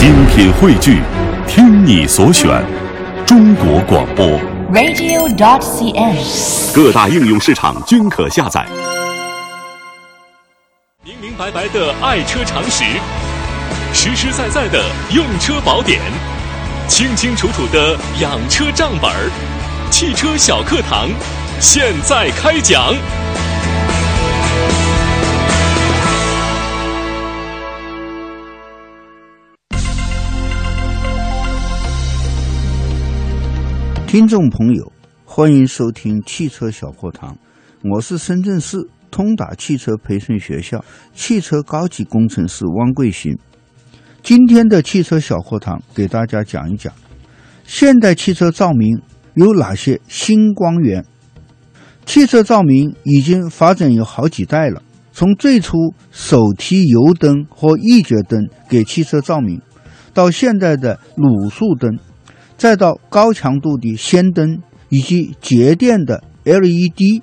精品汇聚，听你所选，中国广播。radio.dot.cn，。各大应用市场均可下载。明明白白的爱车常识，实实在在的用车宝典，清清楚楚的养车账本儿。汽车小课堂，现在开讲。听众朋友，欢迎收听汽车小课堂，我是深圳市通达汽车培训学校汽车高级工程师汪贵新。今天的汽车小课堂给大家讲一讲，现代汽车照明有哪些新光源？汽车照明已经发展有好几代了，从最初手提油灯或一节灯给汽车照明，到现在的卤素灯。再到高强度的氙灯以及节电的 LED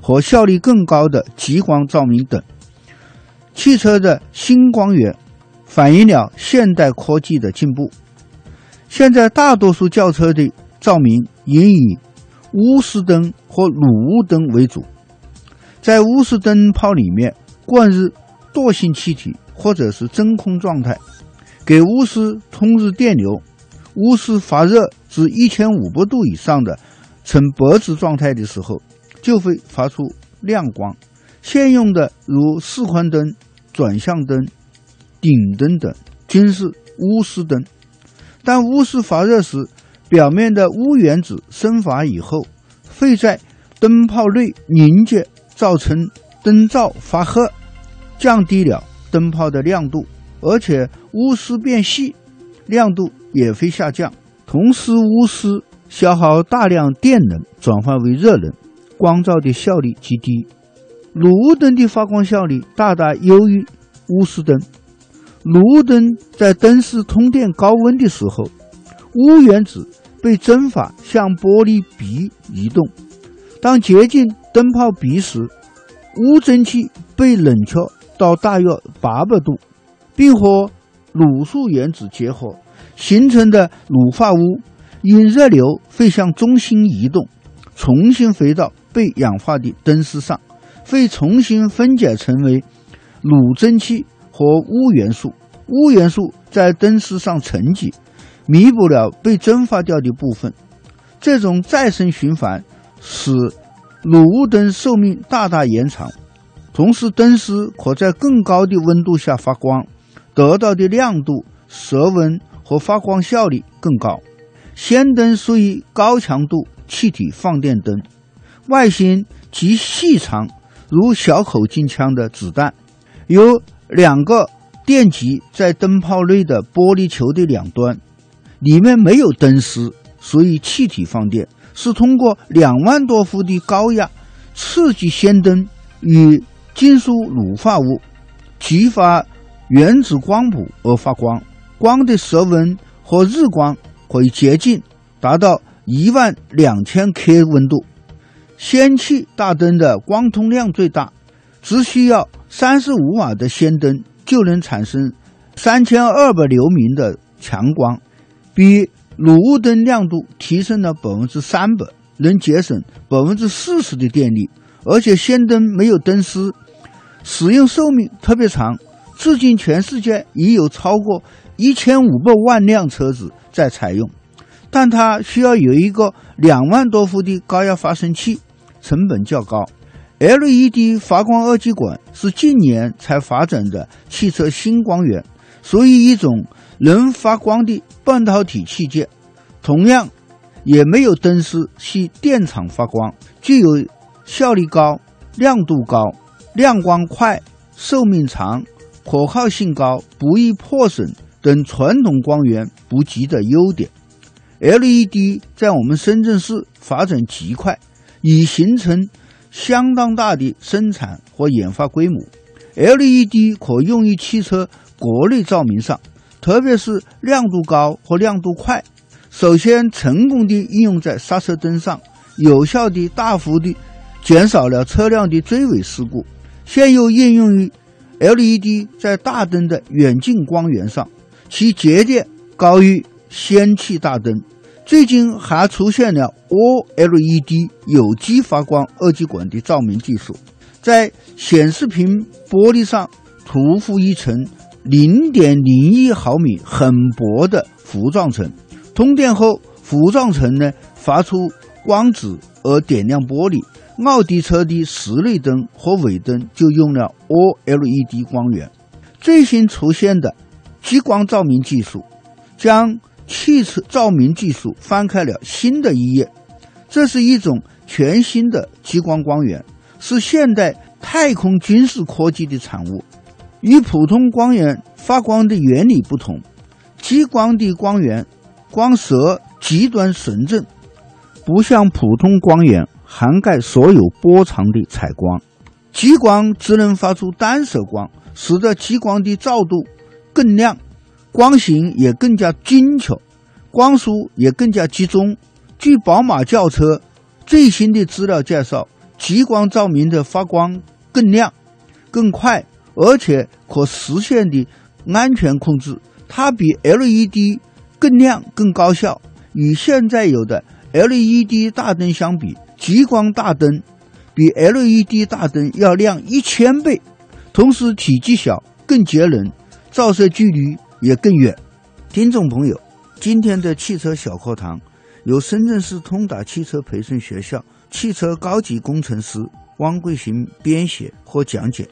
和效率更高的极光照明等，汽车的新光源反映了现代科技的进步。现在大多数轿车的照明应以钨丝灯或卤雾灯为主，在钨丝灯泡里面灌入惰性气体或者是真空状态，给钨丝通入电流。钨丝发热至一千五百度以上的呈白质状态的时候，就会发出亮光。现用的如示宽灯、转向灯、顶灯等均是钨丝灯。当钨丝发热时，表面的钨原子升华以后，会在灯泡内凝结，造成灯罩发黑，降低了灯泡的亮度，而且钨丝变细，亮度也会下降。同时，钨丝消耗大量电能转化为热能，光照的效率极低。卤雾灯的发光效率大大优于钨丝灯。卤雾灯在灯丝通电高温的时候，钨原子被蒸发向玻璃壁移动。当接近灯泡壁时，钨蒸汽被冷却到大约八百度，并和卤素原子结合。形成的卤化钨因热流会向中心移动，重新回到被氧化的灯丝上，会重新分解成为卤蒸汽和钨元素。钨元素在灯丝上沉积，弥补了被蒸发掉的部分。这种再生循环使卤雾灯寿命大大延长，同时灯丝可在更高的温度下发光，得到的亮度、色温。和发光效率更高。氙灯属于高强度气体放电灯，外形极细长，如小口径枪的子弹，有两个电极在灯泡内的玻璃球的两端，里面没有灯丝，属于气体放电，是通过两万多伏的高压刺激氙灯与金属卤化物激发原子光谱而发光。光的色温和日光可以接近达到一万两千 K 温度。氙气大灯的光通量最大，只需要三十五瓦的氙灯就能产生三千二百流明的强光，比卤雾灯亮度提升了百分之三百，能节省百分之四十的电力。而且氙灯没有灯丝，使用寿命特别长。至今，全世界已有超过一千五百万辆车子在采用，但它需要有一个两万多伏的高压发生器，成本较高。LED 发光二极管是近年才发展的汽车新光源，属于一种能发光的半导体器件，同样也没有灯丝，系电场发光，具有效率高、亮度高、亮光快、寿命长。可靠性高、不易破损等传统光源不及的优点。LED 在我们深圳市发展极快，已形成相当大的生产和研发规模。LED 可用于汽车国内照明上，特别是亮度高和亮度快。首先，成功地应用在刹车灯上，有效地大幅地减少了车辆的追尾事故。现又应用于 LED 在大灯的远近光源上，其节点高于氙气大灯。最近还出现了 OLED 有机发光二极管的照明技术，在显示屏玻璃上涂覆一层零点零一毫米很薄的糊状层，通电后糊状层呢发出光子而点亮玻璃。奥迪车的室内灯和尾灯就用了 OLED 光源。最新出现的激光照明技术，将汽车照明技术翻开了新的一页。这是一种全新的激光光源，是现代太空军事科技的产物。与普通光源发光的原理不同，激光的光源光色极端纯正，不像普通光源。涵盖所有波长的采光，激光只能发出单色光，使得激光的照度更亮，光型也更加精确，光束也更加集中。据宝马轿车最新的资料介绍，激光照明的发光更亮、更快，而且可实现的安全控制，它比 LED 更亮、更高效。与现在有的 LED 大灯相比，激光大灯比 LED 大灯要亮一千倍，同时体积小、更节能，照射距离也更远。听众朋友，今天的汽车小课堂由深圳市通达汽车培训学校汽车高级工程师汪桂行编写和讲解。